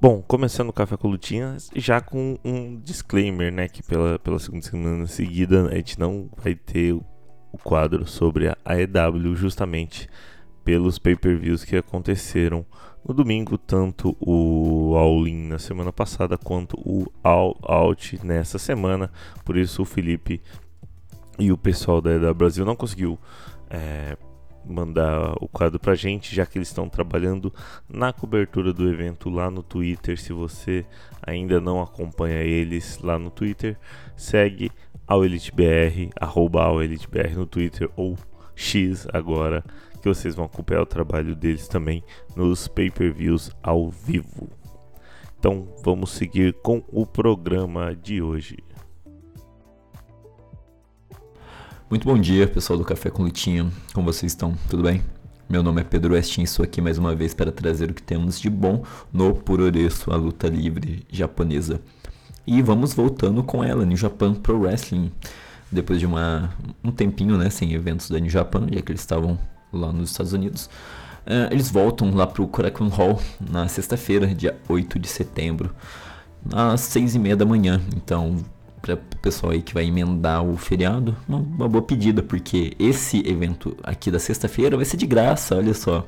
Bom, começando o Café com Lutinha, já com um disclaimer, né? Que pela, pela segunda semana seguida a gente não vai ter o quadro sobre a AEW, justamente pelos pay-per-views que aconteceram no domingo, tanto o All-In na semana passada quanto o All Out nessa semana. Por isso o Felipe e o pessoal da AEW Brasil não conseguiu é, mandar o quadro pra gente, já que eles estão trabalhando na cobertura do evento lá no Twitter. Se você ainda não acompanha eles lá no Twitter, segue ao EliteBR, arroba ao EliteBR no Twitter ou X agora, que vocês vão acompanhar o trabalho deles também nos pay-per-views ao vivo. Então vamos seguir com o programa de hoje. Muito bom dia, pessoal do Café com Lutinha. Como vocês estão? Tudo bem? Meu nome é Pedro Westin e estou aqui mais uma vez para trazer o que temos de bom no Puroresu, a luta livre japonesa. E vamos voltando com ela, New Japan Pro Wrestling. Depois de uma, um tempinho né, sem eventos da New Japan, já que eles estavam lá nos Estados Unidos. Uh, eles voltam lá para o Korakuen Hall na sexta-feira, dia 8 de setembro, às 6 e meia da manhã. Então para o pessoal aí que vai emendar o feriado, uma, uma, boa pedida, porque esse evento aqui da sexta-feira vai ser de graça, olha só.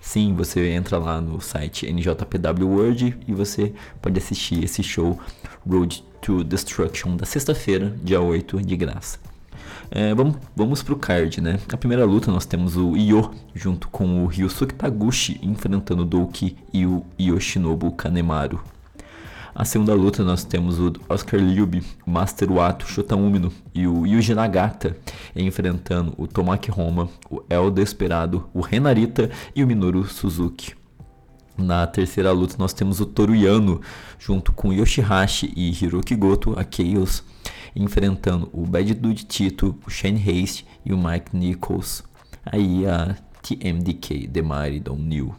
Sim, você entra lá no site NJPW World e você pode assistir esse show Road to Destruction da sexta-feira, dia 8, de graça. É, vamos, vamos pro card, né? A primeira luta nós temos o Io junto com o Ryusuke Taguchi enfrentando o Douki e o Yoshinobu Kanemaru. A segunda luta nós temos o Oscar Liubi, o Master Wato, Shota Umino e o Yuji Nagata enfrentando o Tomaki Roma, o El Desperado, o Renarita e o Minoru Suzuki. Na terceira luta nós temos o Toru Yano junto com Yoshihashi e Hiroki Goto, a Chaos, enfrentando o Bad Dude Tito, o Shane Haste e o Mike Nichols. Aí a TMDK, The Mighty Don't New.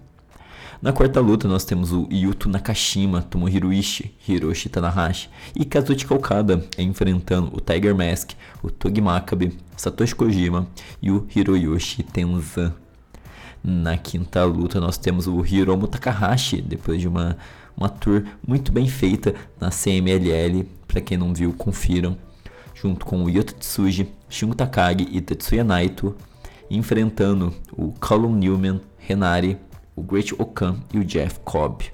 Na quarta luta nós temos o Yuto Nakashima, Tomohiro Ishii, Hiroshi Tanahashi e Kazuchika Okada enfrentando o Tiger Mask, o Togi Makabe, Satoshi Kojima e o Hiroyoshi Tenzan. Na quinta luta nós temos o Hiromu Takahashi, depois de uma, uma tour muito bem feita na CMLL, para quem não viu, confiram, junto com o Yota Tsuji, Shungo Takagi e Tetsuya Naito, enfrentando o Callum Newman, Renari, o Great Okan e o Jeff Cobb.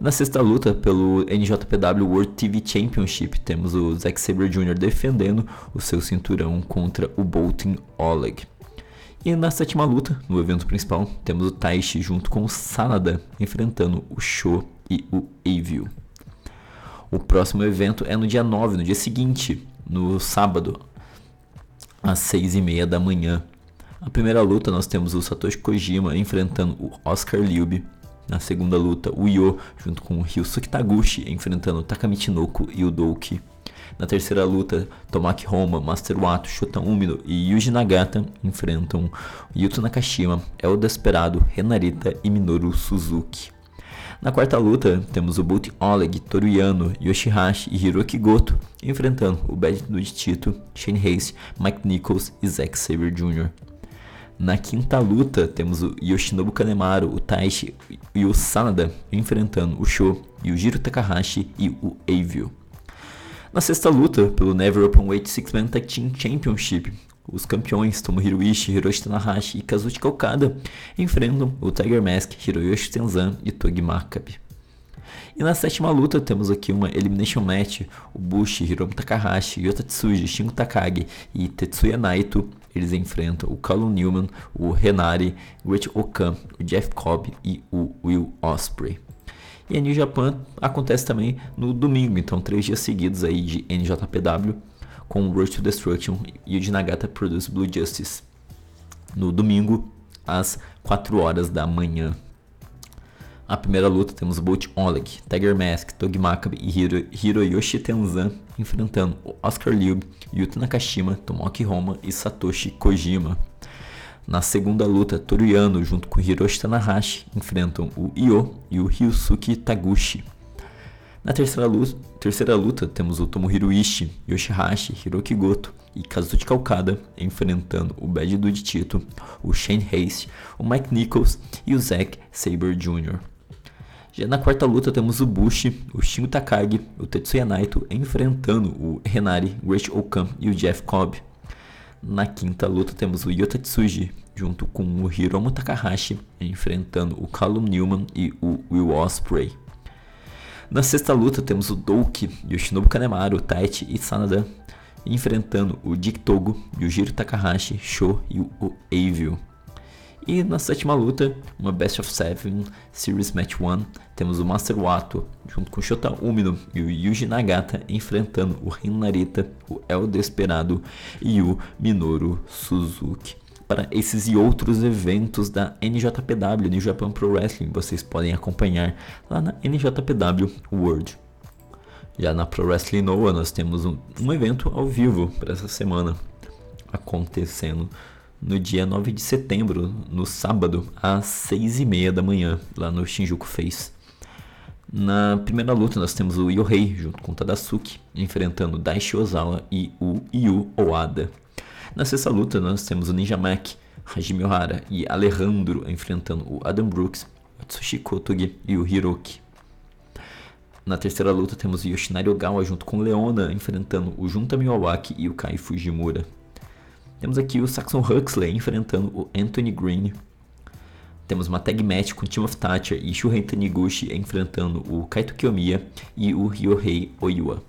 Na sexta luta pelo NJPW World TV Championship, temos o Zack Sabre Jr. defendendo o seu cinturão contra o Bolton Oleg. E na sétima luta, no evento principal, temos o Taishi junto com o Sanada enfrentando o Sho e o Evil. O próximo evento é no dia 9, no dia seguinte, no sábado, às 6 e meia da manhã. A primeira luta nós temos o Satoshi Kojima enfrentando o Oscar Liube. Na segunda luta, o Yo junto com o Ryusuke Taguchi enfrentando o Takamichinoko e o Douki. Na terceira luta, Tomaki Roma, Master Wato, Shota Umino e Yuji Nagata enfrentam Yuto Nakashima, El Desperado, Renarita e Minoru Suzuki. Na quarta luta, temos o Bolt Oleg, Toruyano, Yoshihashi e Hiroki Goto enfrentando o Bad Dude Tito, Shane Hayes, Mike Nichols e Zack Sabre Jr. Na quinta luta, temos o Yoshinobu Kanemaru, o Taishi e o Sanada enfrentando o Sho, o Jiro Takahashi e o Avio. Na sexta luta, pelo Never Openweight Six-Man Tag Team Championship, os campeões Tomohiro Ishii, Hiroshi Tanahashi e Kazuchika Okada enfrentam o Tiger Mask, Hiroyoshi Tenzan e Togi Makabe. E na sétima luta temos aqui uma Elimination Match, o Bushi, Hiromu Takahashi, Yota Tsuji, Shingo Takagi e Tetsuya Naito, eles enfrentam o Callum Newman, o Renari, o Rich Okan, o Jeff Cobb e o Will Osprey. E a New Japan acontece também no domingo, então três dias seguidos aí de NJPW com Road to Destruction e o de Nagata Produce Blue Justice. No domingo, às 4 horas da manhã. A primeira luta temos Bolt Oleg, Tiger Mask, Togi Makabe e Hiro, Hiroyoshi Tenzan enfrentando Oscar Liu, Yuta Nakashima, Tomoki Roma e Satoshi Kojima. Na segunda luta, Toriyano junto com Hiroshi Tanahashi enfrentam o Io e o Ryusuke Taguchi. Na terceira luta, terceira luta temos o Tomohiro Ishii, Yoshihashi, Hiroki Goto e Kazuchika Okada enfrentando o Bad Dude Tito, o Shane Hayes, o Mike Nichols e o Zack Saber Jr. Já na quarta luta temos o Bushi, o Shingo Takagi, o Tetsuya Naito enfrentando o Renari, Great Okan e o Jeff Cobb. Na quinta luta temos o Yota Tsuji junto com o Hiromu Takahashi enfrentando o Callum Newman e o Will Osprey. Na sexta luta temos o Douki, Yoshinobu Kanemaru, Taichi e Sanada enfrentando o Dick Togo, Yujiro Takahashi, Sho e o Avio. E na sétima luta, uma Best of Seven Series Match 1, temos o Master Wato junto com Shota Umino e o Yuji Nagata enfrentando o Rin Narita, o El Desperado e o Minoru Suzuki. Para esses e outros eventos da NJPW, New Japan Pro Wrestling, vocês podem acompanhar lá na NJPW World. Já na Pro Wrestling Noah, nós temos um, um evento ao vivo para essa semana acontecendo no dia 9 de setembro, no sábado, às 6 e meia da manhã, lá no Shinjuku Face. Na primeira luta nós temos o Yohei junto com o Tadasuke, enfrentando Daishi Ozawa e o Yu Oada. Na sexta luta nós temos o Ninja Mac, Hajime Ohara e Alejandro enfrentando o Adam Brooks, o Tsushi Kotogi e o Hiroki. Na terceira luta temos o Yoshinari Ogawa junto com Leona enfrentando o Junta Miyawaki e o Kai Fujimura. Temos aqui o Saxon Huxley enfrentando o Anthony Green. Temos uma tag match com Team Thatcher e Shuhei Taniguchi enfrentando o Kaito Kiyomiya e o Ryohei Oiwa.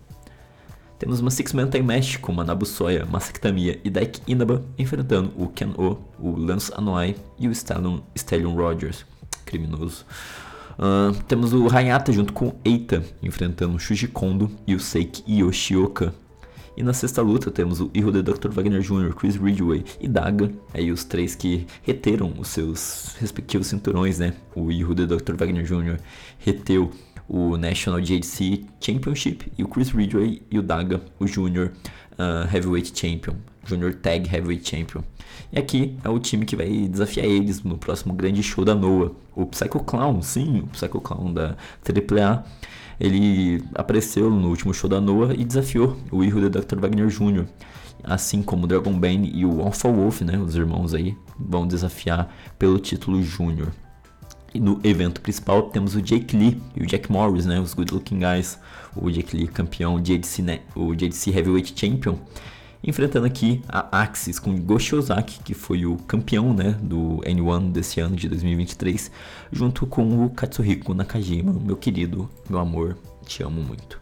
Temos uma Six-Man Tag Match com Manabu Soya, Masaki Tamiya e Daiki Inaba enfrentando o Ken O, o Lance Anoa'i e o Stallion, Stallion Rogers, criminoso. Uh, temos o Hayata junto com Eita enfrentando o Shuji Kondo e o Seiki Yoshioka e na sexta luta temos o de Dr. Wagner Jr., Chris Ridgway e Daga, aí os três que reteram os seus respectivos cinturões, né? O de Dr. Wagner Jr. reteu o National JDC Championship e o Chris Ridgway e o Daga, o Junior uh, Heavyweight Champion, Junior Tag Heavyweight Champion. E aqui é o time que vai desafiar eles no próximo grande show da Noah. O Psycho Clown, sim, o Psycho Clown da AAA ele apareceu no último show da Noah e desafiou o Hijo de Dr. Wagner Jr. Assim como o Dragon Bane e o Alpha Wolf, né, os irmãos aí, vão desafiar pelo título Júnior. E no evento principal temos o Jake Lee e o Jack Morris, né, os good looking guys. O Jake Lee campeão, JDC, né, o JDC Heavyweight Champion enfrentando aqui a Axis com Goshi Ozaki, que foi o campeão né, do N1 desse ano de 2023, junto com o Katsuhiko Nakajima, meu querido, meu amor, te amo muito.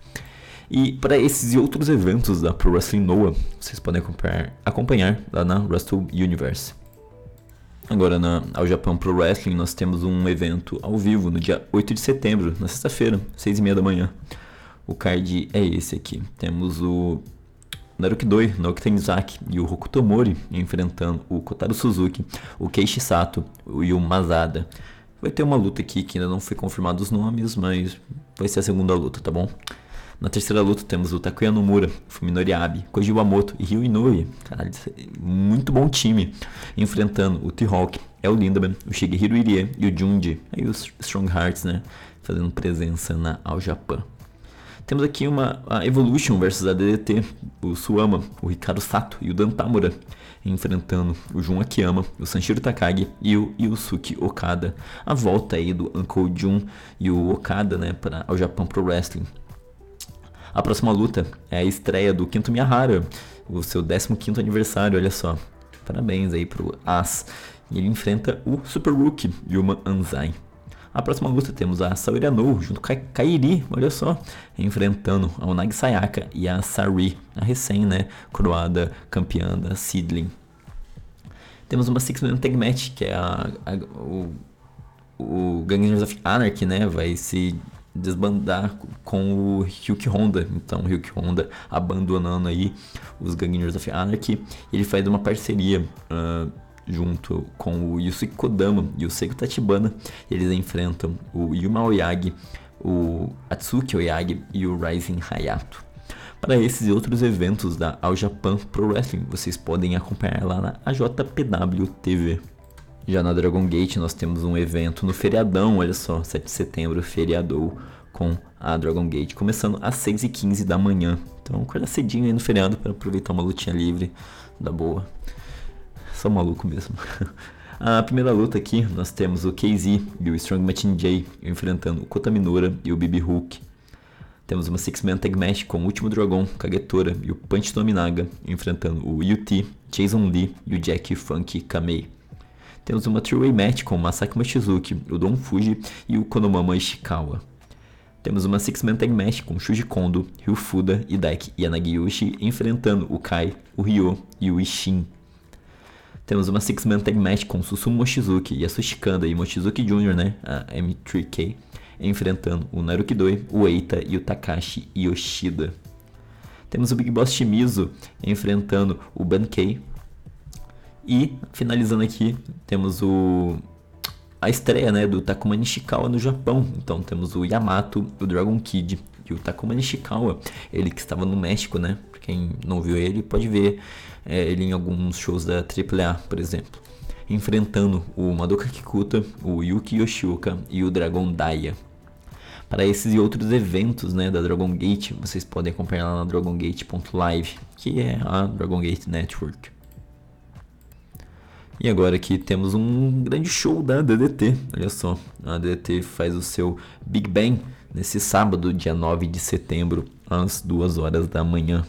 E para esses e outros eventos da Pro Wrestling Noah, vocês podem acompanhar, acompanhar lá na Wrestle Universe. Agora, na Ao Japão Pro Wrestling, nós temos um evento ao vivo no dia 8 de setembro, na sexta-feira, 6 e meia da manhã. o card é esse aqui. Temos o Naruki Doi, Naoki Tanizaki e o Hokuto Mori enfrentando o Kotaro Suzuki, o Keishi Sato e o Mazada. Vai ter uma luta aqui que ainda não foi confirmado os nomes, mas vai ser a segunda luta, tá bom? Na terceira luta temos o Takuya Nomura, Fuminori Abe, Koji Wamoto e Ryu Inoue. Caralho, muito bom time. Enfrentando o T-Hawk, El Lindemann, o Shigehiro Irie e o Junji. Aí os Strong Hearts, né? Fazendo presença na All Japan. Temos aqui uma Evolution versus a DDT, o Suama, o Ricardo Sato e o Dan Tamura enfrentando o Jun Akiyama, o Sanshiro Takagi e o Yusuke Okada. A volta aí do Uncle Jun e o Okada, né, para o Japão Pro Wrestling. A próxima luta é a estreia do Kento Miyahara, o seu 15º aniversário, olha só. Parabéns aí pro As. E ele enfrenta o Super Rookie Yuma Anzai. A próxima luta temos a Saori Anou junto com a Kairi, olha só, enfrentando a Onagi Sayaka e a Sari, a recém, né, coroada campeã da Sidling. Temos uma Six Man Tag Match, que é a, a o, o Gangnam of Anarchy, né, vai se desbandar com o Ryuki Honda. Então, o Honda abandonando aí os Gangners of Anarchy. Ele faz uma parceria uh, junto com o Yusuke Kodama e o Seiko Tachibana. Eles enfrentam o Yuma Oyagi, o Atsuki Oyagi e o Rising Hayato. Para esses e outros eventos da All Japan Pro Wrestling, vocês podem acompanhar lá na AJPW TV. Já na Dragon Gate nós temos um evento no feriadão, olha só, 7 de setembro, feriadou com a Dragon Gate, começando às 6h15 da manhã. Então acorda cedinho aí no feriado para aproveitar uma lutinha livre da boa só maluco mesmo. A primeira luta aqui, nós temos o KZ e o Strong Machine J enfrentando o Kota Minora e o BB Hulk. Temos uma Six-Man Tag Match com o Último Dragon, Kagetora e o Punch Tominaga enfrentando o UT, Jason Lee e o Jack Funk Kamei. Temos uma Three-Way Match com o Masaki Mochizuki, o Don Fuji e o Konomama Ishikawa. Temos uma Six-Man Tag Match com Shuji Kondo, Ryu Fuda e Daiki Yanagiyoshi enfrentando o Kai, o Ryo e o Ishin. Temos uma Six-Man Tag Match com Susumu Mochizuki e a e Mochizuki Jr., né? A M3K, enfrentando o Naruki Doi, o Eita e o Takashi Yoshida. Temos o Big Boss Shimizu enfrentando o Bankei. E, finalizando aqui, temos o a estreia né, do Takuma Nishikawa no Japão. Então temos o Yamato, o Dragon Kid o Takuma Nishikawa. Ele que estava no México, né? Quem não viu ele pode ver é, ele em alguns shows da AAA, por exemplo. Enfrentando o Madoka Kikuta, o Yuki Yoshioka e o Dragon Daya. Para esses e outros eventos né, da Dragon Gate, vocês podem acompanhar lá na dragongate.live, que é a Dragon Gate Network. E agora aqui temos um grande show da DDT. Olha só, a DDT faz o seu Big Bang nesse sábado, dia 9 de setembro, às 2 horas da manhã.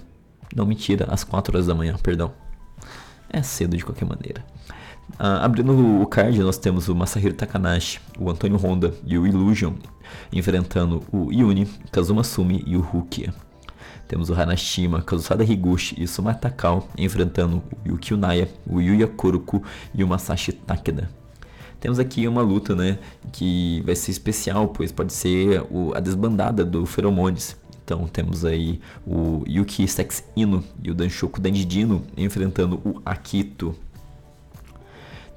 Não, mentira, às 4 horas da manhã, perdão. É cedo de qualquer maneira. Ah, abrindo o card, nós temos o Masahiro Takanashi, o Antônio Honda e o Illusion enfrentando o Yuni, Kazuma Sumi e o Rukia. Temos o Hanashima, Kazusada Higuchi e Suma Takao enfrentando o Yuki Unaya, o Yuya Koruku e o Masashi Takeda. Temos aqui uma luta, né, que vai ser especial, pois pode ser o, a desbandada do Feromones, então temos aí o Yuki Sex Ino e o Danshoku Danjidino enfrentando o Akito.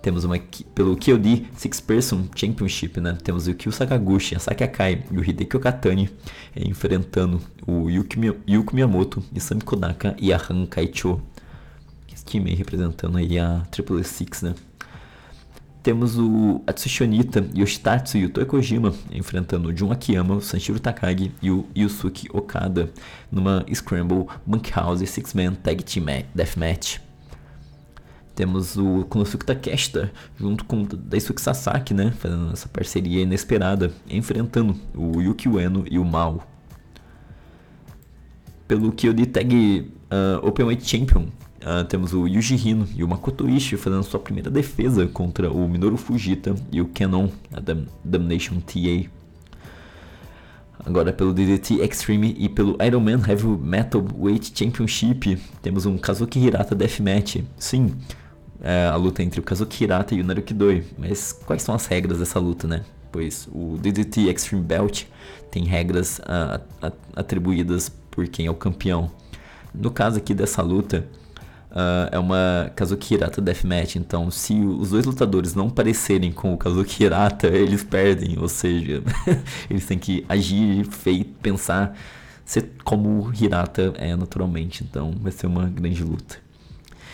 Temos uma pelo KOD Six Person Championship, né? Temos o Kyu Sakaguchi, a Saki Akai e o Hideki Okatani enfrentando o Yuki, Miyamoto, Isami Kodaka e a Han Kaicho. Esse time representando aí a Triple Six, né? Temos o Atsushionita, Yoshitatsu e o Toekojima enfrentando o Jun Akiyama, o Sanshiro Takagi e o Yusuke Okada numa Scramble Bunkhouse Six-Man Tag Team Deathmatch. Temos o Konosuke Takeshita junto com o Daisuke Sasaki, né, fazendo essa parceria inesperada, enfrentando o Yuki Ueno e o Mao. Pelo Kyodi Tag uh, Openweight Champion, Uh, temos o Yuji Hino e o Makoto Ishii fazendo sua primeira defesa contra o Minoru Fujita e o Kenon, a Dam Damnation TA. Agora pelo DDT Extreme e pelo Ironman Heavy Metal Weight Championship, temos um Kazuki Hirata Deathmatch. Sim, é a luta entre o Kazuki Hirata e o Naruki Doi. Mas quais são as regras dessa luta, né? pois o DDT Extreme Belt tem regras uh, atribuídas por quem é o campeão. No caso aqui dessa luta, uh, é uma Kazuki Hirata Deathmatch, então se os dois lutadores não parecerem com o Kazuki Hirata, eles perdem, ou seja, eles têm que agir, feito, pensar ser como o Hirata é naturalmente, então vai ser uma grande luta.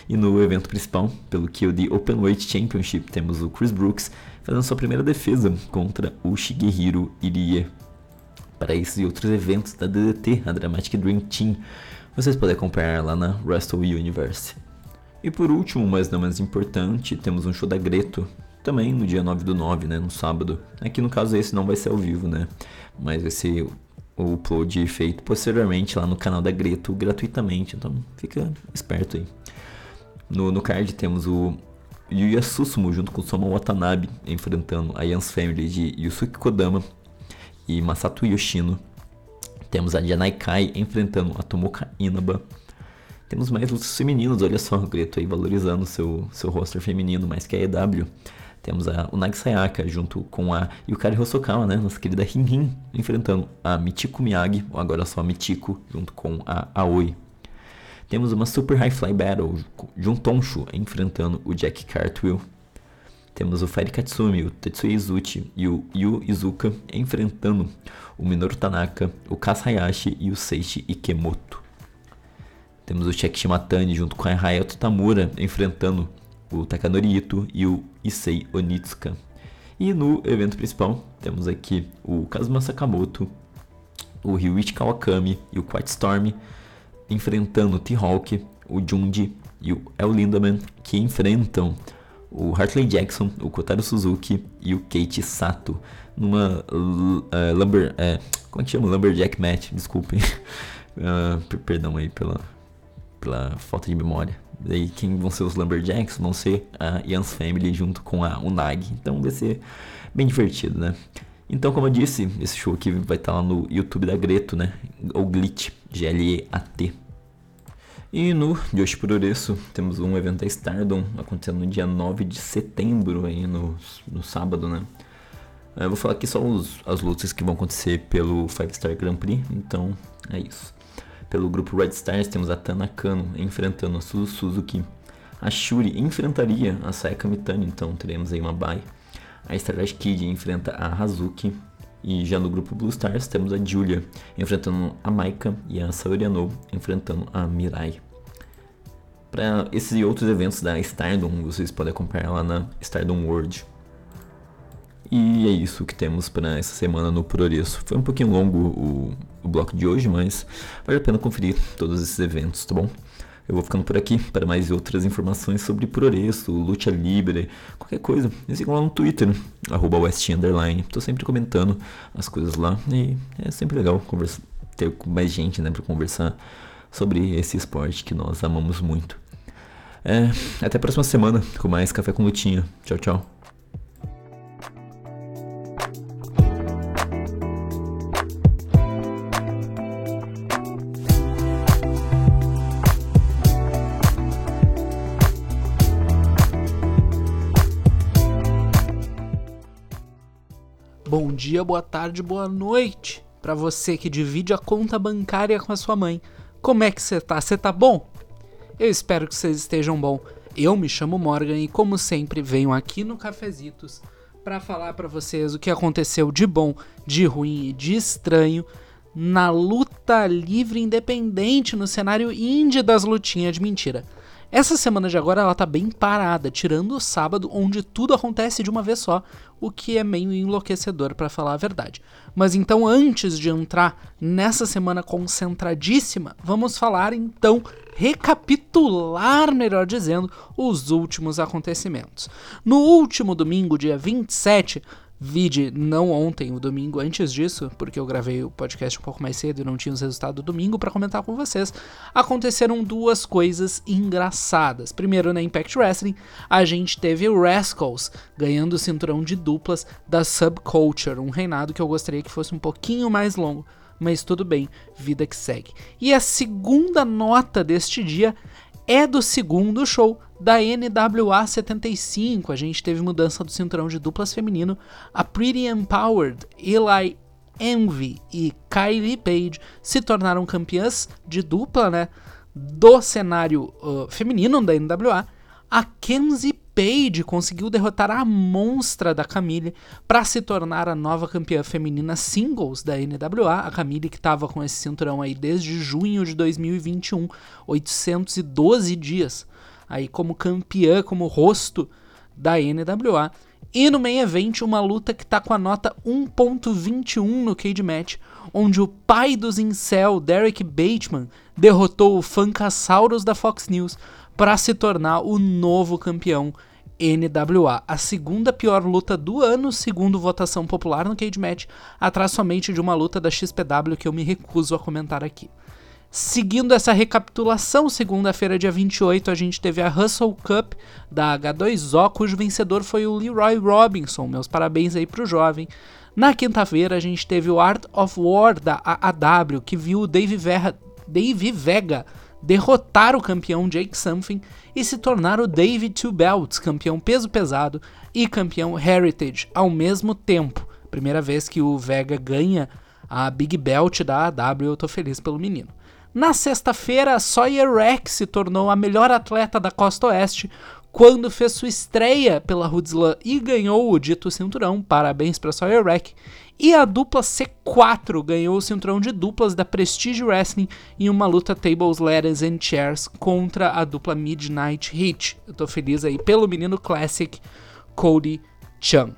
E no evento principal, pelo que o The Openweight Championship, temos o Chris Brooks fazendo sua primeira defesa contra o Shigehiro Irie. Para esses e outros eventos da DDT, a Dramatic Dream Team, vocês podem acompanhar lá na Wrestle Universe. E por último, mas não menos importante, temos um show da Greto, também no dia 9 do 9, né, no sábado. Aqui no caso esse não vai ser ao vivo, né, mas vai ser o upload feito posteriormente lá no canal da Greto gratuitamente, então fica esperto aí. No, no card temos o Yuya Susumu junto com Soma Watanabe enfrentando a Yans Family de Yusuke Kodama e Masato Yoshino. Temos a Janai Kai enfrentando a Tomoka Inaba. Temos mais lutas femininos, olha só, o Greto aí valorizando seu, seu roster feminino mais que a EW. Temos a Unagi Sayaka junto com a Yukari Hosokawa, né? Nossa querida Rin Rin, enfrentando a Michiko Miyagi, ou agora só a Michiko, junto com a Aoi. Temos uma Super High Fly Battle, Juntonshu enfrentando o Jack Cartwheel. Temos o Fire Katsumi, o Tetsuya Izuchi e o Yu Izuka enfrentando o Minoru Tanaka, o Kaz Hayashi e o Seishi Ikemoto. Temos o Check Shimatani junto com a Hayato Tamura enfrentando o Takanori Ito e o Issei Onitsuka. E no evento principal temos aqui o Kazuma Sakamoto, o Ryuichi Kawakami e o Quiet Storm enfrentando o T-Hawk, o Junji e o El Lindaman, que enfrentam o Hartley Jackson, o Kotaro Suzuki e o Kate Sato numa uh, lumber, uh, como é que chama? Lumberjack match, desculpem. Uh, perdão aí pela, pela falta de memória. Daí quem vão ser os Lumberjacks vão ser a Yans Family junto com a Unag. Então vai ser bem divertido, né? Então, como eu disse, esse show aqui vai estar lá no YouTube da Greto, né? Ou Glitch, G-L-E-A-T. E no Yoshi Puroreço temos um evento da Stardom acontecendo no dia 9 de setembro, aí no, no sábado, né? Eu vou falar aqui só os, as lutas que vão acontecer pelo Five Star Grand Prix, então é isso. Pelo grupo Red Stars temos a Tana Kano enfrentando a Suzu Suzuki. A Shuri enfrentaria a Sayaka Mitani, então teremos aí uma bye. A Stardust Kid enfrenta a Hazuki. E já no grupo Blue Stars temos a Julia enfrentando a Maika e a Saori Ano enfrentando a Mirai. Para esses e outros eventos da Stardom, vocês podem acompanhar lá na Stardom World. E é isso que temos para essa semana no Progresso. Foi um pouquinho longo o, o bloco de hoje, mas vale a pena conferir todos esses eventos, tá bom? Eu vou ficando por aqui para mais outras informações sobre Progresso, Luta Libre, qualquer coisa. Me sigam lá no Twitter, arroba. Tô sempre comentando as coisas lá e é sempre legal conversar, ter mais gente né, para conversar sobre esse esporte que nós amamos muito. É, até a próxima semana com mais Café com Lutinha. Tchau, tchau. Bom dia, boa tarde, boa noite para você que divide a conta bancária com a sua mãe. Como é que você tá? Você tá bom? Eu espero que vocês estejam bom. Eu me chamo Morgan e como sempre venho aqui no Cafezitos para falar para vocês o que aconteceu de bom, de ruim e de estranho na luta livre independente no cenário indie das lutinhas de mentira. Essa semana de agora ela tá bem parada, tirando o sábado, onde tudo acontece de uma vez só, o que é meio enlouquecedor para falar a verdade. Mas então, antes de entrar nessa semana concentradíssima, vamos falar então, recapitular, melhor dizendo, os últimos acontecimentos. No último domingo, dia 27, Vide não ontem, o domingo antes disso, porque eu gravei o podcast um pouco mais cedo e não tinha os resultados do domingo para comentar com vocês. Aconteceram duas coisas engraçadas. Primeiro, na Impact Wrestling, a gente teve o Rascals ganhando o cinturão de duplas da Subculture, um reinado que eu gostaria que fosse um pouquinho mais longo, mas tudo bem, vida que segue. E a segunda nota deste dia é do segundo show da NWA 75, a gente teve mudança do cinturão de duplas feminino. A Pretty Empowered, Eli Envy e Kylie Page se tornaram campeãs de dupla, né? Do cenário uh, feminino da NWA. A Kenzie Page conseguiu derrotar a monstra da Camille para se tornar a nova campeã feminina singles da NWA. A Camille que estava com esse cinturão aí desde junho de 2021, 812 dias aí como campeã, como rosto da NWA. E no main event, uma luta que tá com a nota 1.21 no Cage Match, onde o pai dos incel, Derek Bateman, derrotou o Funkasaurus da Fox News para se tornar o novo campeão NWA. A segunda pior luta do ano, segundo votação popular no Cage Match, atrás somente de uma luta da XPW que eu me recuso a comentar aqui. Seguindo essa recapitulação, segunda-feira, dia 28, a gente teve a Hustle Cup da H2O, cujo vencedor foi o Leroy Robinson. Meus parabéns aí pro jovem. Na quinta-feira, a gente teve o Art of War da AAW, que viu o Dave, Verra, Dave Vega derrotar o campeão Jake Something e se tornar o David Two Belts, campeão peso pesado e campeão Heritage ao mesmo tempo. Primeira vez que o Vega ganha a Big Belt da AAW, eu tô feliz pelo menino. Na sexta-feira, Sawyer Rex se tornou a melhor atleta da Costa Oeste quando fez sua estreia pela Hoodslam e ganhou o dito cinturão. Parabéns para Sawyer Rex. E a dupla C4 ganhou o cinturão de duplas da Prestige Wrestling em uma luta Tables, Ladders and Chairs contra a dupla Midnight Heat. Eu tô feliz aí pelo menino Classic Cody Chan.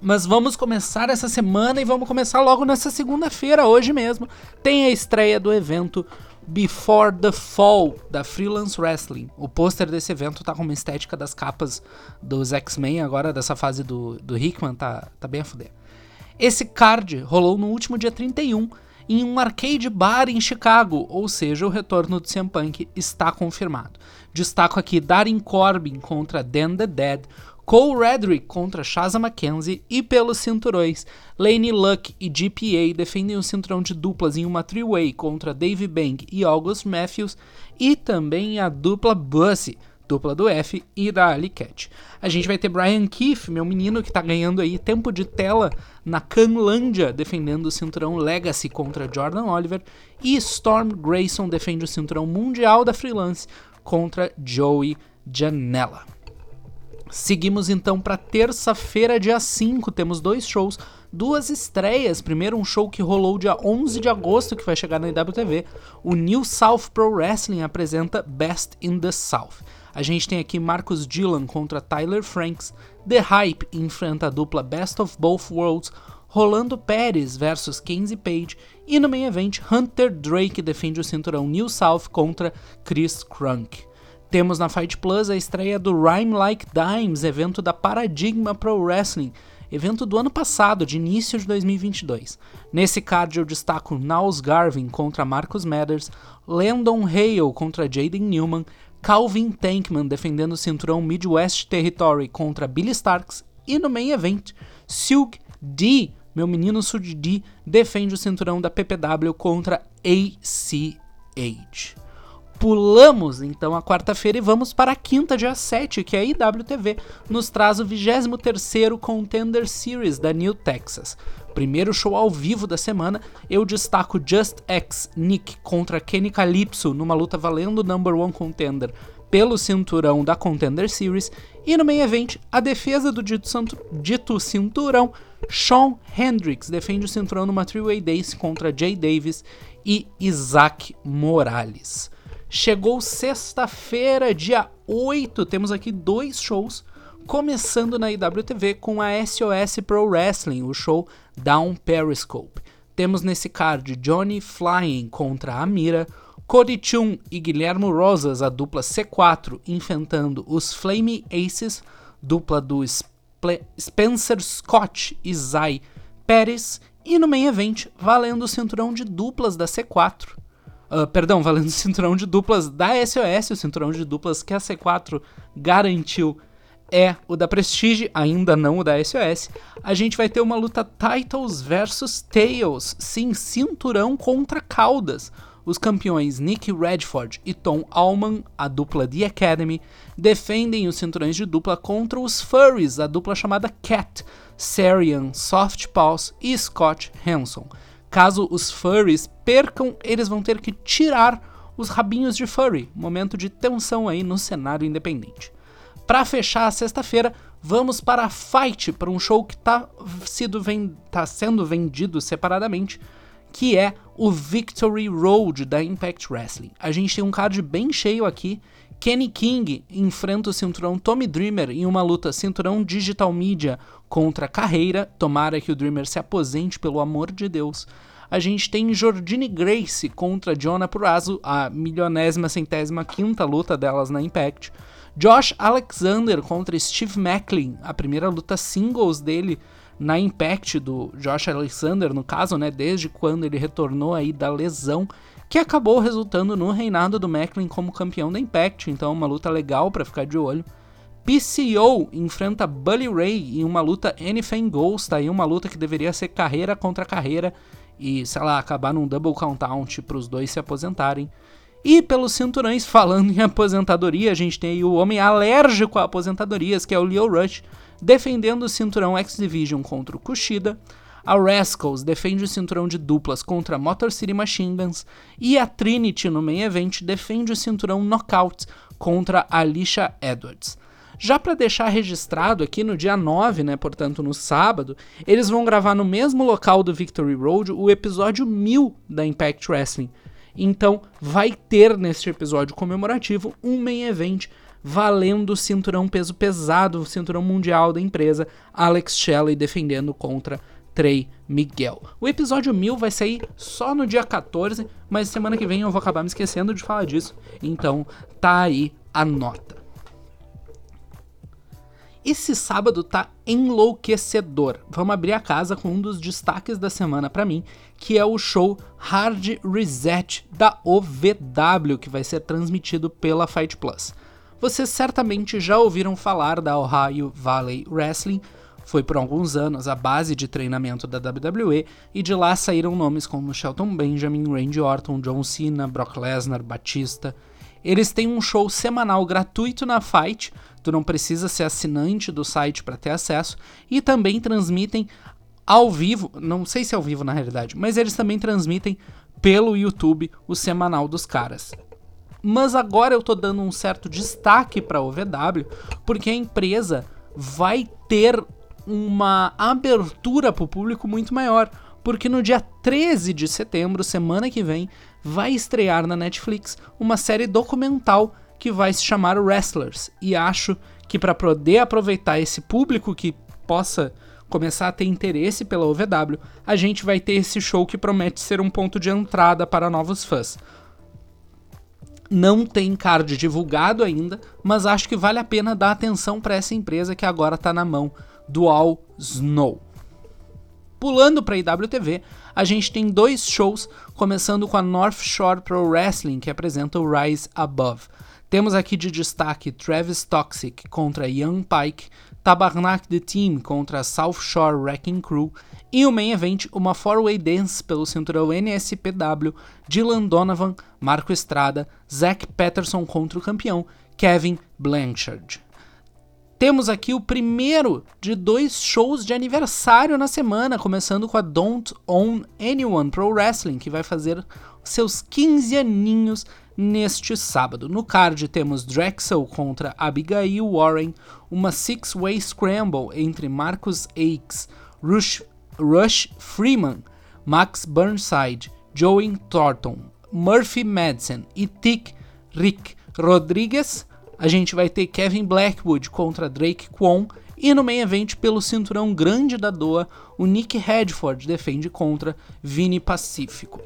Mas vamos começar essa semana e vamos começar logo nessa segunda-feira, hoje mesmo. Tem a estreia do evento Before the Fall da Freelance Wrestling. O pôster desse evento tá com uma estética das capas dos X-Men, agora dessa fase do, do Hickman, tá, tá bem a fuder. Esse card rolou no último dia 31 em um arcade bar em Chicago, ou seja, o retorno do CM Punk está confirmado. Destaco aqui Darren Corbin contra Dan the Dead, Cole Redrick contra Shaza McKenzie e pelos cinturões, Lane Luck e GPA defendem o cinturão de duplas em uma three-way contra Dave Bang e August Matthews e também a dupla Bussy, dupla do F e da Ali Cat. A gente vai ter Brian Keefe, meu menino que tá ganhando aí tempo de tela na Canlândia, defendendo o cinturão Legacy contra Jordan Oliver e Storm Grayson defende o cinturão mundial da Freelance contra Joey Janela. Seguimos então para terça-feira, dia 5. Temos dois shows, duas estreias. Primeiro, um show que rolou dia 11 de agosto, que vai chegar na IWTV. O New South Pro Wrestling apresenta Best in the South. A gente tem aqui Marcus Dillon contra Tyler Franks. The Hype enfrenta a dupla Best of Both Worlds. Rolando Pérez versus Kenzie Page. E no main event, Hunter Drake defende o cinturão New South contra Chris Crunk. Temos na Fight Plus a estreia do Rhyme Like Dimes, evento da Paradigma Pro Wrestling, evento do ano passado, de início de 2022. Nesse card eu destaco Niles Garvin contra Marcus Mathers, Landon Hale contra Jaden Newman, Calvin Tankman defendendo o cinturão Midwest Territory contra Billy Starks e no main event, Silk D, meu menino Sud D, defende o cinturão da PPW contra ACH. Pulamos então a quarta-feira e vamos para a quinta, dia 7, que é a IWTV nos traz o 23º Contender Series da New Texas. Primeiro show ao vivo da semana, eu destaco Just X Nick contra Kenny Calypso numa luta valendo o Number One Contender pelo cinturão da Contender Series e no main event, a defesa do dito, dito cinturão, Sean Hendricks defende o cinturão numa three-way days contra Jay Davis e Isaac Morales. Chegou sexta-feira, dia 8, temos aqui dois shows, começando na IWTV com a SOS Pro Wrestling, o show Down Periscope. Temos nesse card Johnny Flying contra Amira, Cody Chun e Guilhermo Rosas, a dupla C4, enfrentando os Flame Aces, dupla do Sp Spencer Scott e Zay Pérez, e no main event, valendo o cinturão de duplas da C4. Uh, perdão, valendo o cinturão de duplas da SOS, o cinturão de duplas que a C4 garantiu é o da Prestige, ainda não o da SOS. A gente vai ter uma luta Titles versus Tails, sim, cinturão contra caudas. os campeões Nick Redford e Tom Allman, a dupla The Academy, defendem os cinturões de dupla contra os Furries, a dupla chamada Cat, Sarian, Soft Paws e Scott Hanson. Caso os Furries percam, eles vão ter que tirar os rabinhos de Furry, momento de tensão aí no cenário independente. Para fechar a sexta-feira, vamos para a Fight, para um show que está tá sendo vendido separadamente, que é o Victory Road da Impact Wrestling. A gente tem um card bem cheio aqui. Kenny King enfrenta o cinturão Tommy Dreamer em uma luta cinturão Digital Media contra Carreira. Tomara que o Dreamer se aposente, pelo amor de Deus. A gente tem Jordine Grace contra Jonah Purazo, a milionésima centésima quinta luta delas na Impact. Josh Alexander contra Steve Macklin, a primeira luta singles dele na Impact do Josh Alexander, no caso, né, desde quando ele retornou aí da lesão, que acabou resultando no reinado do Macklin como campeão da Impact, então uma luta legal para ficar de olho. PCO enfrenta Bully Ray em uma luta Anything Goes, tá aí uma luta que deveria ser carreira contra carreira e, sei lá, acabar num double count-out para os dois se aposentarem. E pelos cinturões, falando em aposentadoria, a gente tem aí o homem alérgico a aposentadorias, que é o Leo Rush, defendendo o cinturão X-Division contra o Kushida. A Rascals defende o cinturão de duplas contra a Motor City Machine Guns. E a Trinity, no main event, defende o cinturão Knockout contra a Alicia Edwards. Já para deixar registrado aqui no dia 9, né, portanto no sábado, eles vão gravar no mesmo local do Victory Road o episódio 1000 da Impact Wrestling. Então vai ter neste episódio comemorativo um main event valendo o cinturão peso pesado, o cinturão mundial da empresa, Alex Shelley defendendo contra Trey Miguel. O episódio 1000 vai sair só no dia 14, mas semana que vem eu vou acabar me esquecendo de falar disso. Então tá aí a nota. Esse sábado tá enlouquecedor. Vamos abrir a casa com um dos destaques da semana para mim, que é o show Hard Reset da OVW, que vai ser transmitido pela Fight Plus. Vocês certamente já ouviram falar da Ohio Valley Wrestling, foi por alguns anos a base de treinamento da WWE e de lá saíram nomes como Shelton Benjamin, Randy Orton, John Cena, Brock Lesnar, Batista. Eles têm um show semanal gratuito na Fight, tu não precisa ser assinante do site para ter acesso, e também transmitem ao vivo, não sei se é ao vivo na realidade, mas eles também transmitem pelo YouTube o semanal dos caras. Mas agora eu tô dando um certo destaque para o VW, porque a empresa vai ter uma abertura para o público muito maior, porque no dia 13 de setembro, semana que vem, vai estrear na Netflix uma série documental que vai se chamar Wrestlers. E acho que para poder aproveitar esse público que possa começar a ter interesse pela OVW, a gente vai ter esse show que promete ser um ponto de entrada para novos fãs. Não tem card divulgado ainda, mas acho que vale a pena dar atenção para essa empresa que agora está na mão do All Snow. Pulando para a IWTV, a gente tem dois shows, começando com a North Shore Pro Wrestling, que apresenta o Rise Above. Temos aqui de destaque Travis Toxic contra Young Pike, Tabarnak The Team contra South Shore Wrecking Crew e o main event, uma four-way dance pelo cinturão NSPW, Dylan Donovan, Marco Estrada, Zack Patterson contra o campeão, Kevin Blanchard. Temos aqui o primeiro de dois shows de aniversário na semana, começando com a Don't Own Anyone Pro Wrestling, que vai fazer seus 15 aninhos neste sábado. No card temos Drexel contra Abigail Warren, uma six-way scramble entre Marcus Aikes, Rush Rush Freeman, Max Burnside, Joey Thornton, Murphy Madsen e Tick Rick Rodrigues, a gente vai ter Kevin Blackwood contra Drake Kwon e no main event pelo cinturão grande da Doa, o Nick Redford defende contra Vini Pacífico.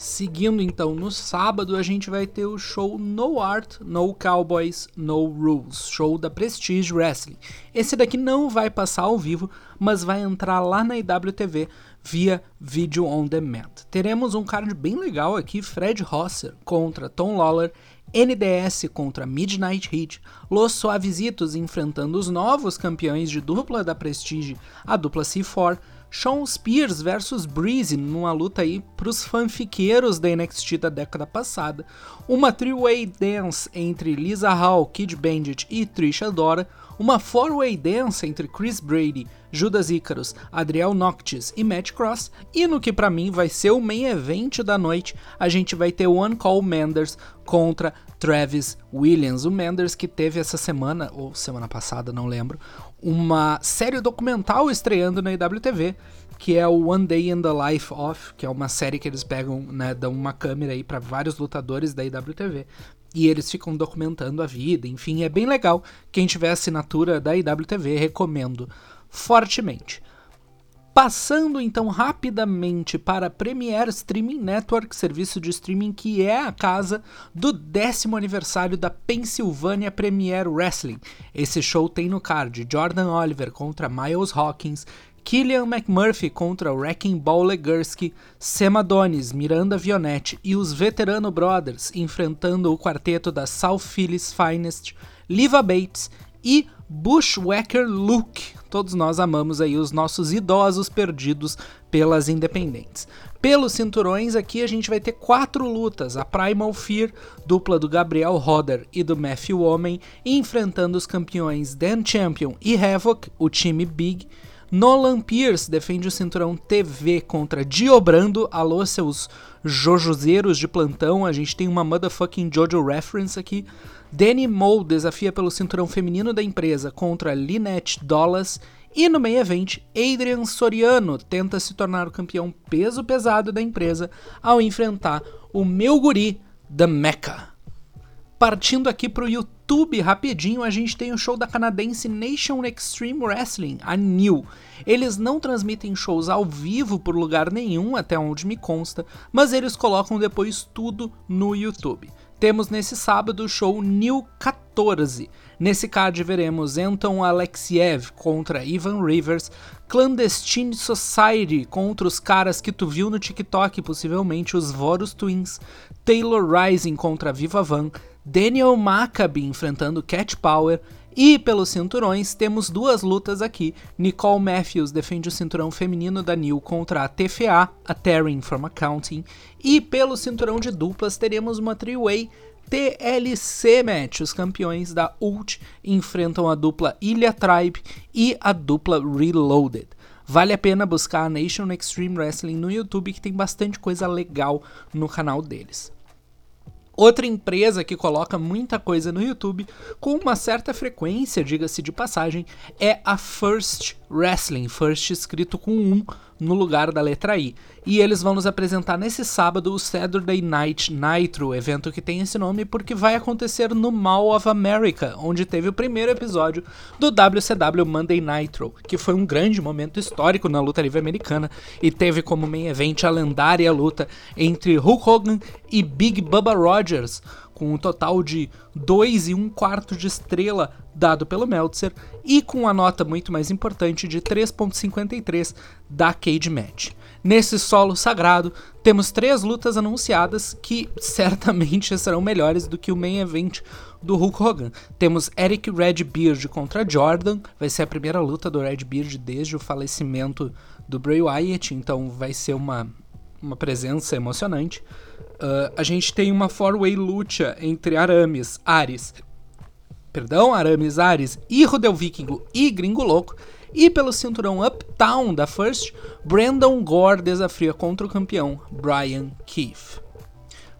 Seguindo então no sábado, a gente vai ter o show No Art, No Cowboys, No Rules, show da Prestige Wrestling. Esse daqui não vai passar ao vivo, mas vai entrar lá na IWTV via Video On Demand. Teremos um card bem legal aqui, Fred Rosser contra Tom Lawler, NDS contra Midnight Heat, Los Suavecitos enfrentando os novos campeões de dupla da Prestige, a dupla C4, Sean Spears versus Breezy, numa luta aí pros fanfiqueiros da NXT da década passada. Uma three-way dance entre Lisa Hall, Kid Bandit e Trisha Dora. Uma four-way dance entre Chris Brady, Judas Icarus, Adriel Noctis e Matt Cross. E no que para mim vai ser o main event da noite, a gente vai ter One Call Manders contra Travis Williams. O Manders que teve essa semana, ou semana passada, não lembro, uma série documental estreando na IWTV, que é o One Day in the Life of, que é uma série que eles pegam, né, dão uma câmera aí para vários lutadores da IWTV e eles ficam documentando a vida, enfim, é bem legal. Quem tiver assinatura da IWTV, recomendo fortemente. Passando então rapidamente para Premier Streaming Network, serviço de streaming que é a casa do décimo aniversário da Pennsylvania Premier Wrestling. Esse show tem no card Jordan Oliver contra Miles Hawkins, Killian McMurphy contra Wrecking Ball Legursky, Sam Adonis, Miranda Vionetti e os Veterano Brothers enfrentando o quarteto da South Phillies Finest, Liva Bates e Bushwhacker Luke, todos nós amamos aí os nossos idosos perdidos pelas independentes. Pelos cinturões, aqui a gente vai ter quatro lutas: a Primal Fear, dupla do Gabriel Roder e do Matthew Homem, enfrentando os campeões Dan Champion e Havoc, o time Big. Nolan Pierce defende o cinturão TV contra Diobrando. Alô, seus jojozeiros de plantão. A gente tem uma motherfucking Jojo reference aqui. Danny Moe desafia pelo cinturão feminino da empresa contra Lynette Dollas. E no meio evento, Adrian Soriano tenta se tornar o campeão peso pesado da empresa ao enfrentar o meu guri, The Mecca. Partindo aqui pro YouTube rapidinho, a gente tem o show da canadense Nation Extreme Wrestling, a New. Eles não transmitem shows ao vivo por lugar nenhum, até onde me consta, mas eles colocam depois tudo no YouTube. Temos nesse sábado o show New 14. Nesse card veremos Anton Alexiev contra Ivan Rivers, Clandestine Society contra os caras que tu viu no TikTok, possivelmente os Vorus Twins, Taylor Rising contra Viva Van, Daniel Maccabi enfrentando Cat Power, e pelos cinturões, temos duas lutas aqui. Nicole Matthews defende o cinturão feminino da New contra a TFA, a Terry from Accounting. E pelo cinturão de duplas, teremos uma three-way TLC Match. Os campeões da Ult enfrentam a dupla Ilha Tribe e a dupla Reloaded. Vale a pena buscar a Nation Extreme Wrestling no YouTube, que tem bastante coisa legal no canal deles. Outra empresa que coloca muita coisa no YouTube com uma certa frequência, diga-se de passagem, é a First Wrestling, First escrito com um no lugar da letra I. E eles vão nos apresentar nesse sábado o Saturday Night Nitro, evento que tem esse nome porque vai acontecer no Mall of America, onde teve o primeiro episódio do WCW Monday Nitro, que foi um grande momento histórico na luta livre americana e teve como main event a lendária luta entre Hulk Hogan e Big Bubba Rogers, com um total de 2 e 1 quarto de estrela dado pelo Meltzer e com a nota muito mais importante de 3.53 da Cage Match. Nesse solo sagrado, temos três lutas anunciadas que certamente serão melhores do que o main event do Hulk Hogan. Temos Eric Redbeard contra Jordan, vai ser a primeira luta do Redbeard desde o falecimento do Bray Wyatt, então vai ser uma, uma presença emocionante. Uh, a gente tem uma four-way luta entre Arames, Ares, perdão, Arames, Ares e Rodel Vikingo e Gringo Louco. E pelo cinturão Uptown da First, Brandon Gore desafia contra o campeão Brian Keith.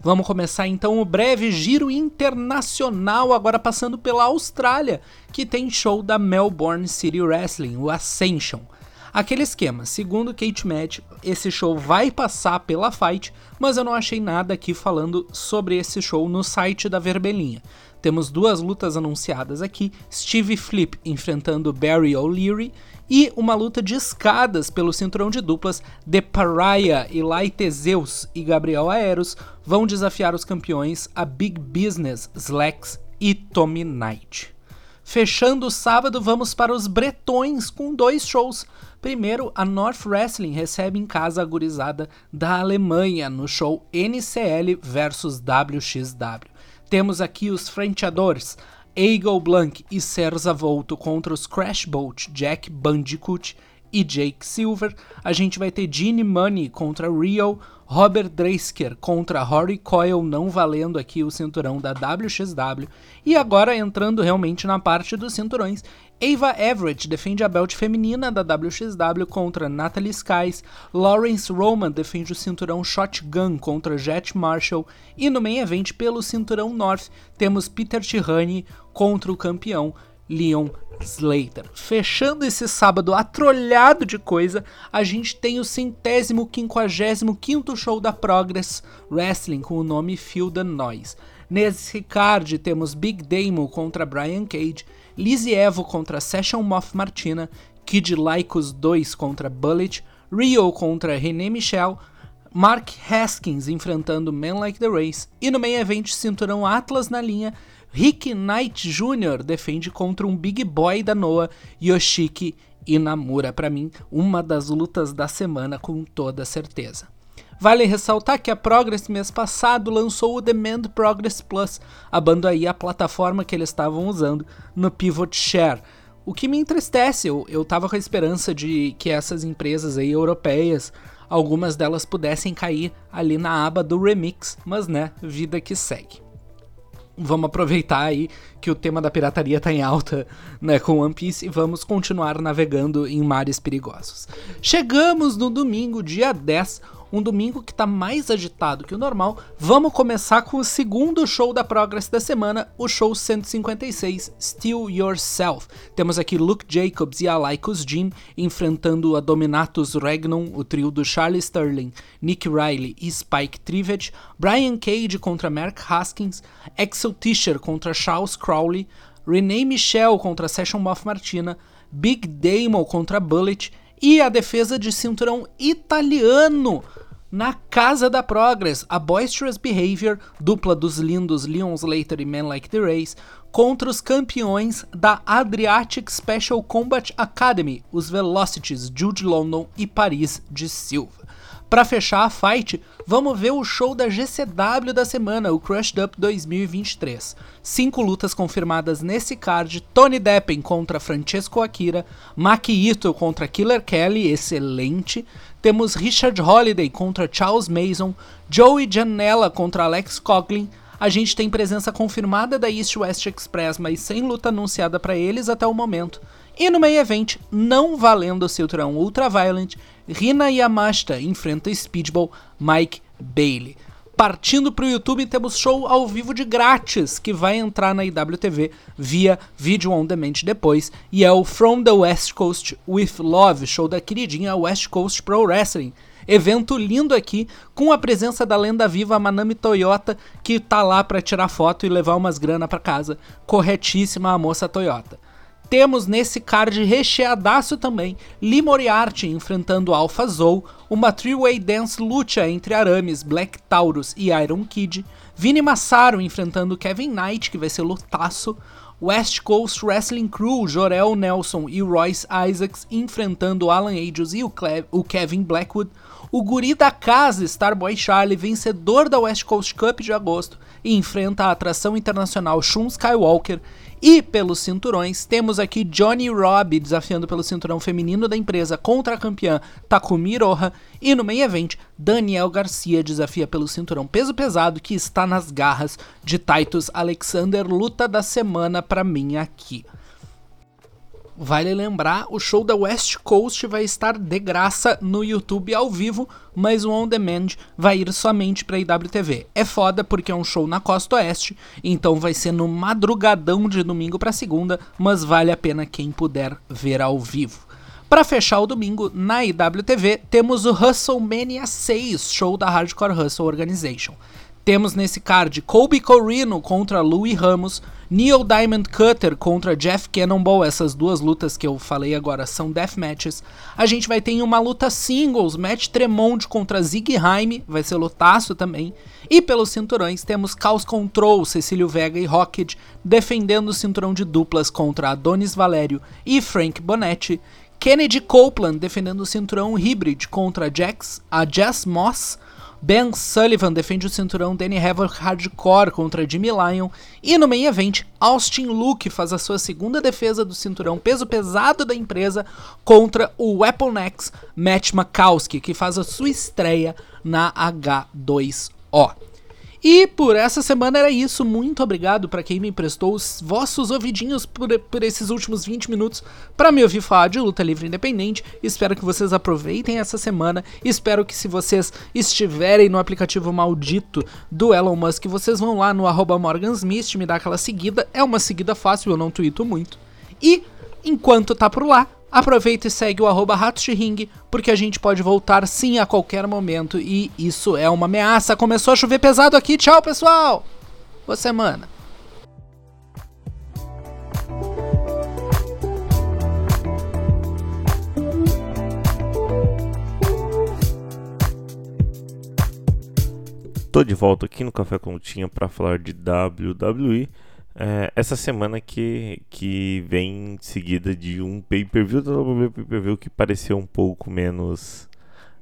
Vamos começar então o breve giro internacional, agora passando pela Austrália, que tem show da Melbourne City Wrestling, o Ascension. Aquele esquema, segundo Kate Match, esse show vai passar pela Fight, mas eu não achei nada aqui falando sobre esse show no site da Verbelinha. Temos duas lutas anunciadas aqui: Steve Flip enfrentando Barry O'Leary e uma luta de escadas pelo cinturão de duplas. The Pariah, Eli Tezeus e Gabriel Aeros vão desafiar os campeões a Big Business, Slacks e Tommy Knight. Fechando o sábado, vamos para os Bretões com dois shows. Primeiro, a North Wrestling recebe em casa a gurizada da Alemanha no show NCL versus WXW. Temos aqui os Frenchadores, Eagle Blanc e Serza Volto contra os Crash Bolt, Jack Bandicoot e Jake Silver. A gente vai ter Gene Money contra Rio, Robert Dreisker contra Rory Coyle, não valendo aqui o cinturão da WXW. E agora entrando realmente na parte dos cinturões, Ava Everett defende a belt feminina da WXW contra Natalie Skies, Lawrence Roman defende o cinturão Shotgun contra Jet Marshall e no main event pelo cinturão North temos Peter Tihanyi contra o campeão Leon Slater. Fechando esse sábado atrolhado de coisa, a gente tem o centésimo quinquagésimo quinto show da Progress Wrestling com o nome Feel the Noise. Nesse card temos Big Damo contra Brian Cage, Lizzie Evo contra Session Moth Martina, Kid Lycos 2 contra Bullet, Rio contra René Michel, Mark Haskins enfrentando Men Like the Race e no main event cinturão Atlas na linha Rick Knight Jr. defende contra um big boy da Noah, Yoshiki Inamura. Para mim, uma das lutas da semana com toda certeza. Vale ressaltar que a Progress mês passado lançou o Demand Progress Plus, abando aí a plataforma que eles estavam usando no Pivot Share. O que me entristece, eu, eu tava com a esperança de que essas empresas aí europeias, algumas delas pudessem cair ali na aba do Remix, mas né, vida que segue vamos aproveitar aí que o tema da pirataria tá em alta, né, com One Piece e vamos continuar navegando em mares perigosos. Chegamos no domingo, dia 10, um domingo que está mais agitado que o normal, vamos começar com o segundo show da Progress da semana, o show 156, Still Yourself. Temos aqui Luke Jacobs e Alaicus Jean enfrentando a Dominatus Regnum, o trio do Charlie Sterling, Nick Riley e Spike Trivet, Brian Cage contra Mark Haskins, Axel Tischer contra Charles Crowley, Renee Michel contra Session Moth Martina, Big Damo contra Bullet e a defesa de cinturão italiano na casa da Progress, a Boisterous Behavior, dupla dos lindos Leon Slater e Men Like the Race, contra os campeões da Adriatic Special Combat Academy, os Velocities, Jude London e Paris de Silva. Para fechar a fight, vamos ver o show da GCW da semana, o Crushed Up 2023. Cinco lutas confirmadas nesse card: Tony Deppen contra Francesco Akira, Maki Ito contra Killer Kelly, excelente. Temos Richard Holiday contra Charles Mason, Joey Janela contra Alex Coughlin. A gente tem presença confirmada da East West Express, mas sem luta anunciada para eles até o momento. E no main event, não valendo o cinturão Ultraviolent, Rina Yamashita enfrenta Speedball Mike Bailey. Partindo para o YouTube, temos show ao vivo de grátis que vai entrar na IWTV via Video On Demand depois. E é o From the West Coast with Love, show da queridinha West Coast Pro Wrestling. Evento lindo aqui, com a presença da lenda viva Manami Toyota, que tá lá para tirar foto e levar umas grana para casa. Corretíssima a moça Toyota. Temos nesse card recheadaço também Lee Moriarty enfrentando Alpha Zou, uma three-way dance luta entre Arames, Black Taurus e Iron Kid, Vini Massaro enfrentando Kevin Knight, que vai ser lutaço, West Coast Wrestling Crew, Jorel Nelson e Royce Isaacs enfrentando Alan Agios e o, o Kevin Blackwood, o guri da casa, Starboy Charlie, vencedor da West Coast Cup de agosto, e enfrenta a atração internacional Shun Skywalker e pelos cinturões, temos aqui Johnny Robb desafiando pelo cinturão feminino da empresa contra a campeã Takumi Roha. E no main event, Daniel Garcia desafia pelo cinturão peso pesado que está nas garras de Titus Alexander. Luta da semana para mim aqui. Vale lembrar, o show da West Coast vai estar de graça no YouTube ao vivo, mas o On Demand vai ir somente para IWTV. É foda porque é um show na costa oeste, então vai ser no madrugadão de domingo para segunda, mas vale a pena quem puder ver ao vivo. Para fechar o domingo, na IWTV, temos o WrestleMania 6, show da Hardcore Hustle Organization. Temos nesse card Colby Corino contra Louis Ramos, Neil Diamond Cutter contra Jeff Cannonball, essas duas lutas que eu falei agora são death matches. A gente vai ter uma luta singles, Matt Tremont contra Zig Haim, vai ser lutaço também. E pelos cinturões temos Chaos Control, Cecílio Vega e Rocket defendendo o cinturão de duplas contra Adonis Valério e Frank Bonetti. Kennedy Copeland defendendo o cinturão híbrido contra Jax, a Jess Moss. Ben Sullivan defende o cinturão Danny Havoc Hardcore contra Jimmy Lyon. E no main event, Austin Luke faz a sua segunda defesa do cinturão peso pesado da empresa contra o Weapon X Matt Makowski, que faz a sua estreia na H2O. E por essa semana era isso. Muito obrigado para quem me emprestou os vossos ouvidinhos por, por esses últimos 20 minutos para me ouvir falar de luta livre independente. Espero que vocês aproveitem essa semana. Espero que se vocês estiverem no aplicativo maldito do Elon Musk, vocês vão lá no arroba me dá aquela seguida. É uma seguida fácil, eu não tuito muito. E enquanto tá por lá, Aproveita e segue o arroba Ring, porque a gente pode voltar sim a qualquer momento e isso é uma ameaça. Começou a chover pesado aqui, tchau pessoal! Boa semana! Tô de volta aqui no Café com Tinha para falar de WWE. É, essa semana que, que vem seguida de um pay-per-view da WWE pay-per-view que pareceu um pouco menos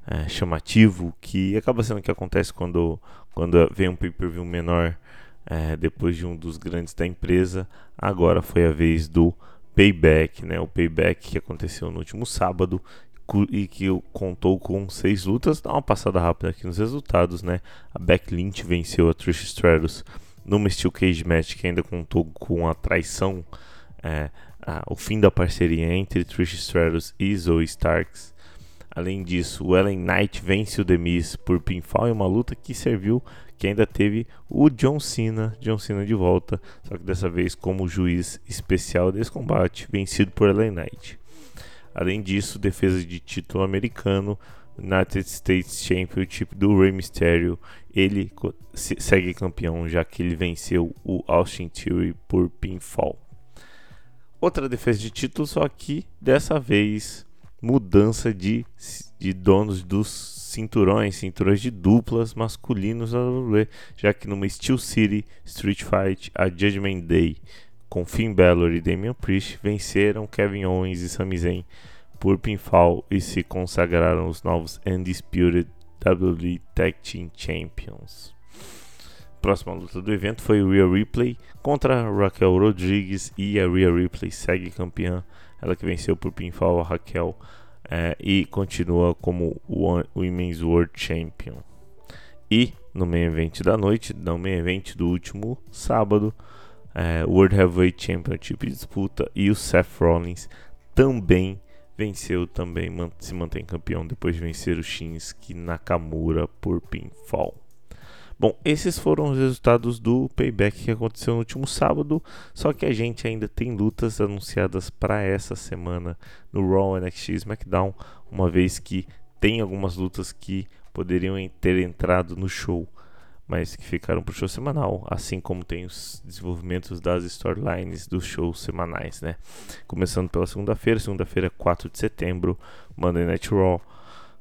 é, chamativo, que acaba sendo o que acontece quando, quando vem um pay-per-view menor é, depois de um dos grandes da empresa. Agora foi a vez do Payback, né? O Payback que aconteceu no último sábado e que contou com seis lutas. Dá uma passada rápida aqui nos resultados, né? A Beck Lynch venceu a Trish Stratus numa Steel Cage Match que ainda contou com a traição, é, a, o fim da parceria entre Trish Stratus e Zoe Starks. Além disso, o Ellen Knight vence o The Miz por pinfall em uma luta que serviu, que ainda teve o John Cena, John Cena de volta, só que dessa vez como juiz especial desse combate, vencido por Ellen Knight. Além disso, defesa de título americano, United States Championship do Rey Mysterio. Ele segue campeão já que ele venceu o Austin Theory por pinfall. Outra defesa de título, só que dessa vez mudança de, de donos dos cinturões, cinturões de duplas masculinos da WWE, já que numa Steel City Street Fight, a Judgment Day com Finn Balor e Damian Priest venceram Kevin Owens e Sami Zayn por pinfall e se consagraram os novos Undisputed WWE Tag Team Champions. Próxima luta do evento foi Rhea Ripley contra Raquel Rodrigues e a Rhea Ripley segue campeã, ela que venceu por pinfall a Raquel é, e continua como Women's World Champion. E no main event da noite, no main event do último sábado, é, World Heavyweight Championship disputa e o Seth Rollins também venceu também, se mantém campeão depois de vencer o Shinsuke Nakamura por pinfall. Bom, esses foram os resultados do payback que aconteceu no último sábado. Só que a gente ainda tem lutas anunciadas para essa semana no Raw NXT SmackDown, uma vez que tem algumas lutas que poderiam ter entrado no show mas que ficaram para o show semanal, assim como tem os desenvolvimentos das storylines dos shows semanais, né? Começando pela segunda-feira, segunda-feira 4 de setembro, Monday Night Raw,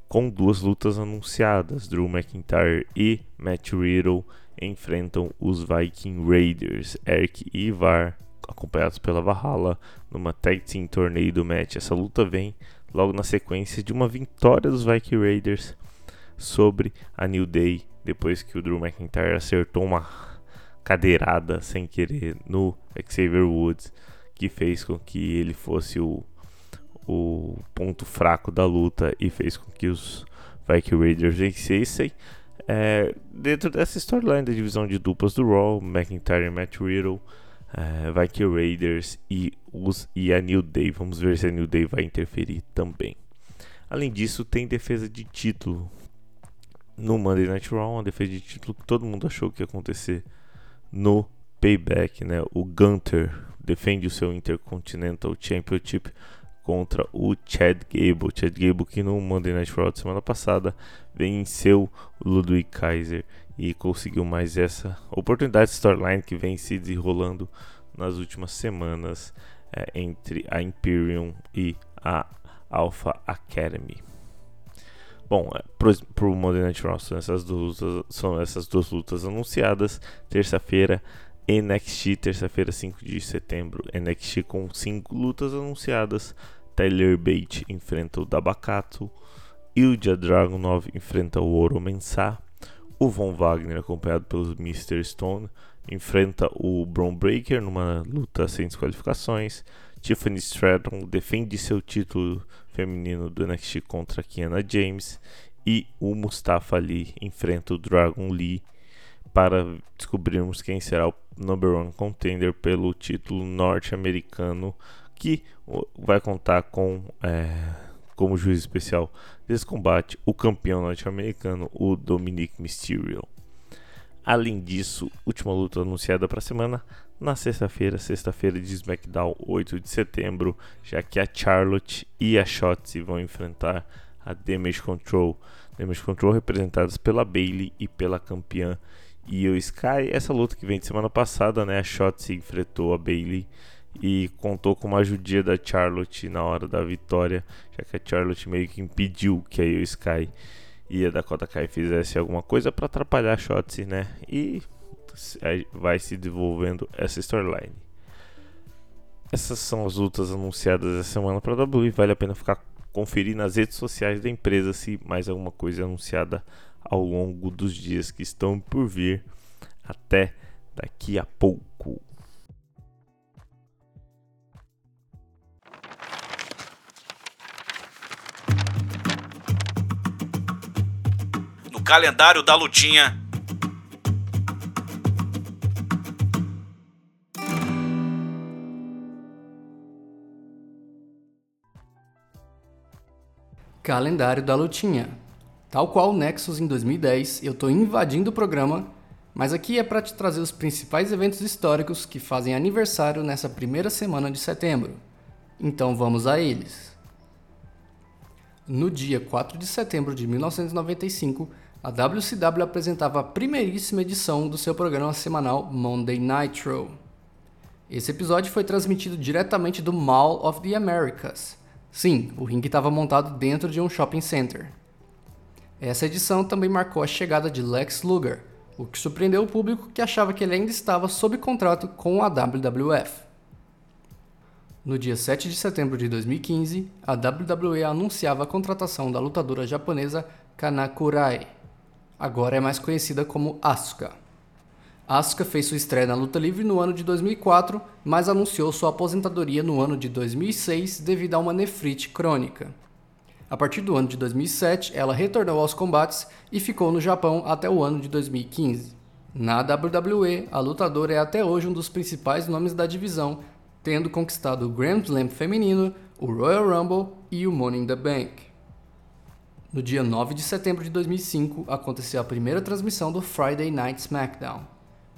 com duas lutas anunciadas, Drew McIntyre e Matt Riddle enfrentam os Viking Raiders, Eric e Ivar, acompanhados pela Valhalla, numa Tag Team Tornado Match. Essa luta vem logo na sequência de uma vitória dos Viking Raiders sobre a New Day depois que o Drew McIntyre acertou uma cadeirada sem querer no Xavier Woods, que fez com que ele fosse o, o ponto fraco da luta e fez com que os Viking Raiders vencessem. É, dentro dessa storyline da divisão de duplas do Raw, McIntyre e Matt Riddle, é, Viking Raiders e, os, e a New Day. Vamos ver se a New Day vai interferir também. Além disso, tem defesa de título no Monday Night Raw, uma defesa de título que todo mundo achou que ia acontecer no Payback, né? O Gunter defende o seu Intercontinental Championship contra o Chad Gable. Chad Gable que no Monday Night Raw da semana passada venceu o Ludwig Kaiser e conseguiu mais essa oportunidade de storyline que vem se desenrolando nas últimas semanas é, entre a Imperium e a Alpha Academy. Bom, é, pro, Monday Night Raw são essas duas, são essas duas lutas anunciadas. Terça-feira, NXT, terça-feira, 5 de setembro, NXT com 5 lutas anunciadas. Tyler Bate enfrenta o Dabakato. Ilja Dragunov enfrenta o Oro Mensah. o Von Wagner, acompanhado pelos Mr. Stone, enfrenta o Braun Breaker numa luta sem desqualificações. Tiffany Stratton defende seu título feminino do NXT contra Kiana James. E o Mustafa Ali enfrenta o Dragon Lee para descobrirmos quem será o number one contender pelo título norte-americano que vai contar com é, como juiz especial desse combate o campeão norte-americano, o Dominic Mysterio. Além disso, última luta anunciada para a semana na sexta-feira, sexta-feira de SmackDown, 8 de setembro, já que a Charlotte e a Shotzi vão enfrentar a Damage Control. Damage Control representadas pela Bailey e pela campeã Io Sky. Essa luta que vem de semana passada, né, a Shotzi enfrentou a Bailey e contou com uma ajudia da Charlotte na hora da vitória, já que a Charlotte meio que impediu que a Io Sky e a Dakota Kai fizesse alguma coisa para atrapalhar a Shotzi, né? E vai se desenvolvendo essa storyline. Essas são as lutas anunciadas essa semana para a WWE. Vale a pena ficar conferir nas redes sociais da empresa se mais alguma coisa é anunciada ao longo dos dias que estão por vir. Até daqui a pouco. calendário da lutinha. Calendário da lutinha. Tal qual o Nexus em 2010, eu estou invadindo o programa, mas aqui é para te trazer os principais eventos históricos que fazem aniversário nessa primeira semana de setembro. Então vamos a eles. No dia 4 de setembro de 1995, a WCW apresentava a primeiríssima edição do seu programa semanal Monday Nitro. Esse episódio foi transmitido diretamente do Mall of the Americas. Sim, o ringue estava montado dentro de um shopping center. Essa edição também marcou a chegada de Lex Luger, o que surpreendeu o público que achava que ele ainda estava sob contrato com a WWF. No dia 7 de setembro de 2015, a WWE anunciava a contratação da lutadora japonesa Kanakurai agora é mais conhecida como Asuka. Asuka fez sua estreia na luta livre no ano de 2004, mas anunciou sua aposentadoria no ano de 2006 devido a uma nefrite crônica. A partir do ano de 2007, ela retornou aos combates e ficou no Japão até o ano de 2015. Na WWE, a lutadora é até hoje um dos principais nomes da divisão, tendo conquistado o Grand Slam feminino, o Royal Rumble e o Money in the Bank. No dia 9 de setembro de 2005, aconteceu a primeira transmissão do Friday Night SmackDown.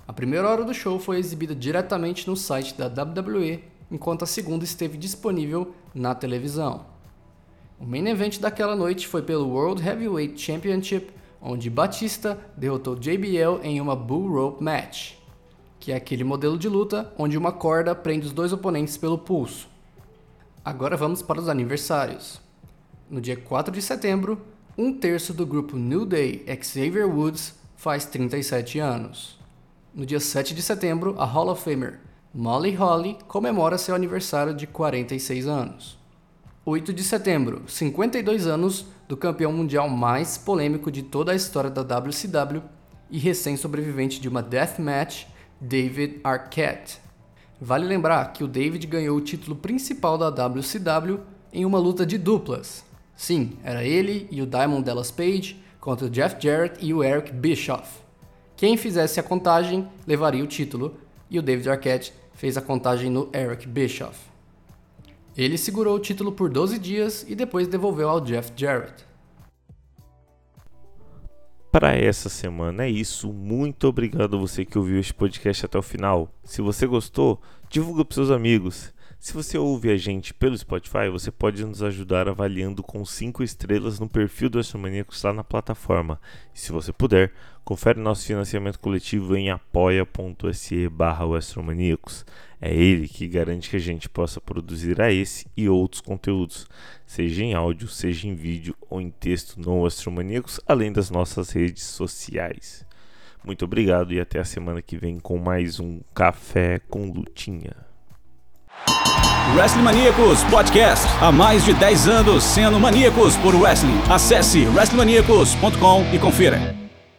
A primeira hora do show foi exibida diretamente no site da WWE, enquanto a segunda esteve disponível na televisão. O main event daquela noite foi pelo World Heavyweight Championship, onde Batista derrotou JBL em uma Bull Rope Match, que é aquele modelo de luta onde uma corda prende os dois oponentes pelo pulso. Agora vamos para os aniversários. No dia 4 de setembro, um terço do grupo New Day Xavier Woods faz 37 anos. No dia 7 de setembro, a Hall of Famer Molly Holly comemora seu aniversário de 46 anos. 8 de setembro, 52 anos do campeão mundial mais polêmico de toda a história da WCW e recém-sobrevivente de uma death match, David Arquette. Vale lembrar que o David ganhou o título principal da WCW em uma luta de duplas, Sim, era ele e o Diamond Dallas Page contra o Jeff Jarrett e o Eric Bischoff. Quem fizesse a contagem levaria o título e o David Arquette fez a contagem no Eric Bischoff. Ele segurou o título por 12 dias e depois devolveu ao Jeff Jarrett. Para essa semana é isso. Muito obrigado a você que ouviu este podcast até o final. Se você gostou, divulga para seus amigos. Se você ouve a gente pelo Spotify, você pode nos ajudar avaliando com 5 estrelas no perfil do Astromaníacos lá na plataforma. E se você puder, confere nosso financiamento coletivo em apoia.se barra É ele que garante que a gente possa produzir a esse e outros conteúdos, seja em áudio, seja em vídeo ou em texto no Astromaníacos, além das nossas redes sociais. Muito obrigado e até a semana que vem com mais um Café com Lutinha. Wrestling Maníacos Podcast. Há mais de 10 anos sendo maníacos por wrestling. Acesse wrestlingmaníacos.com e confira.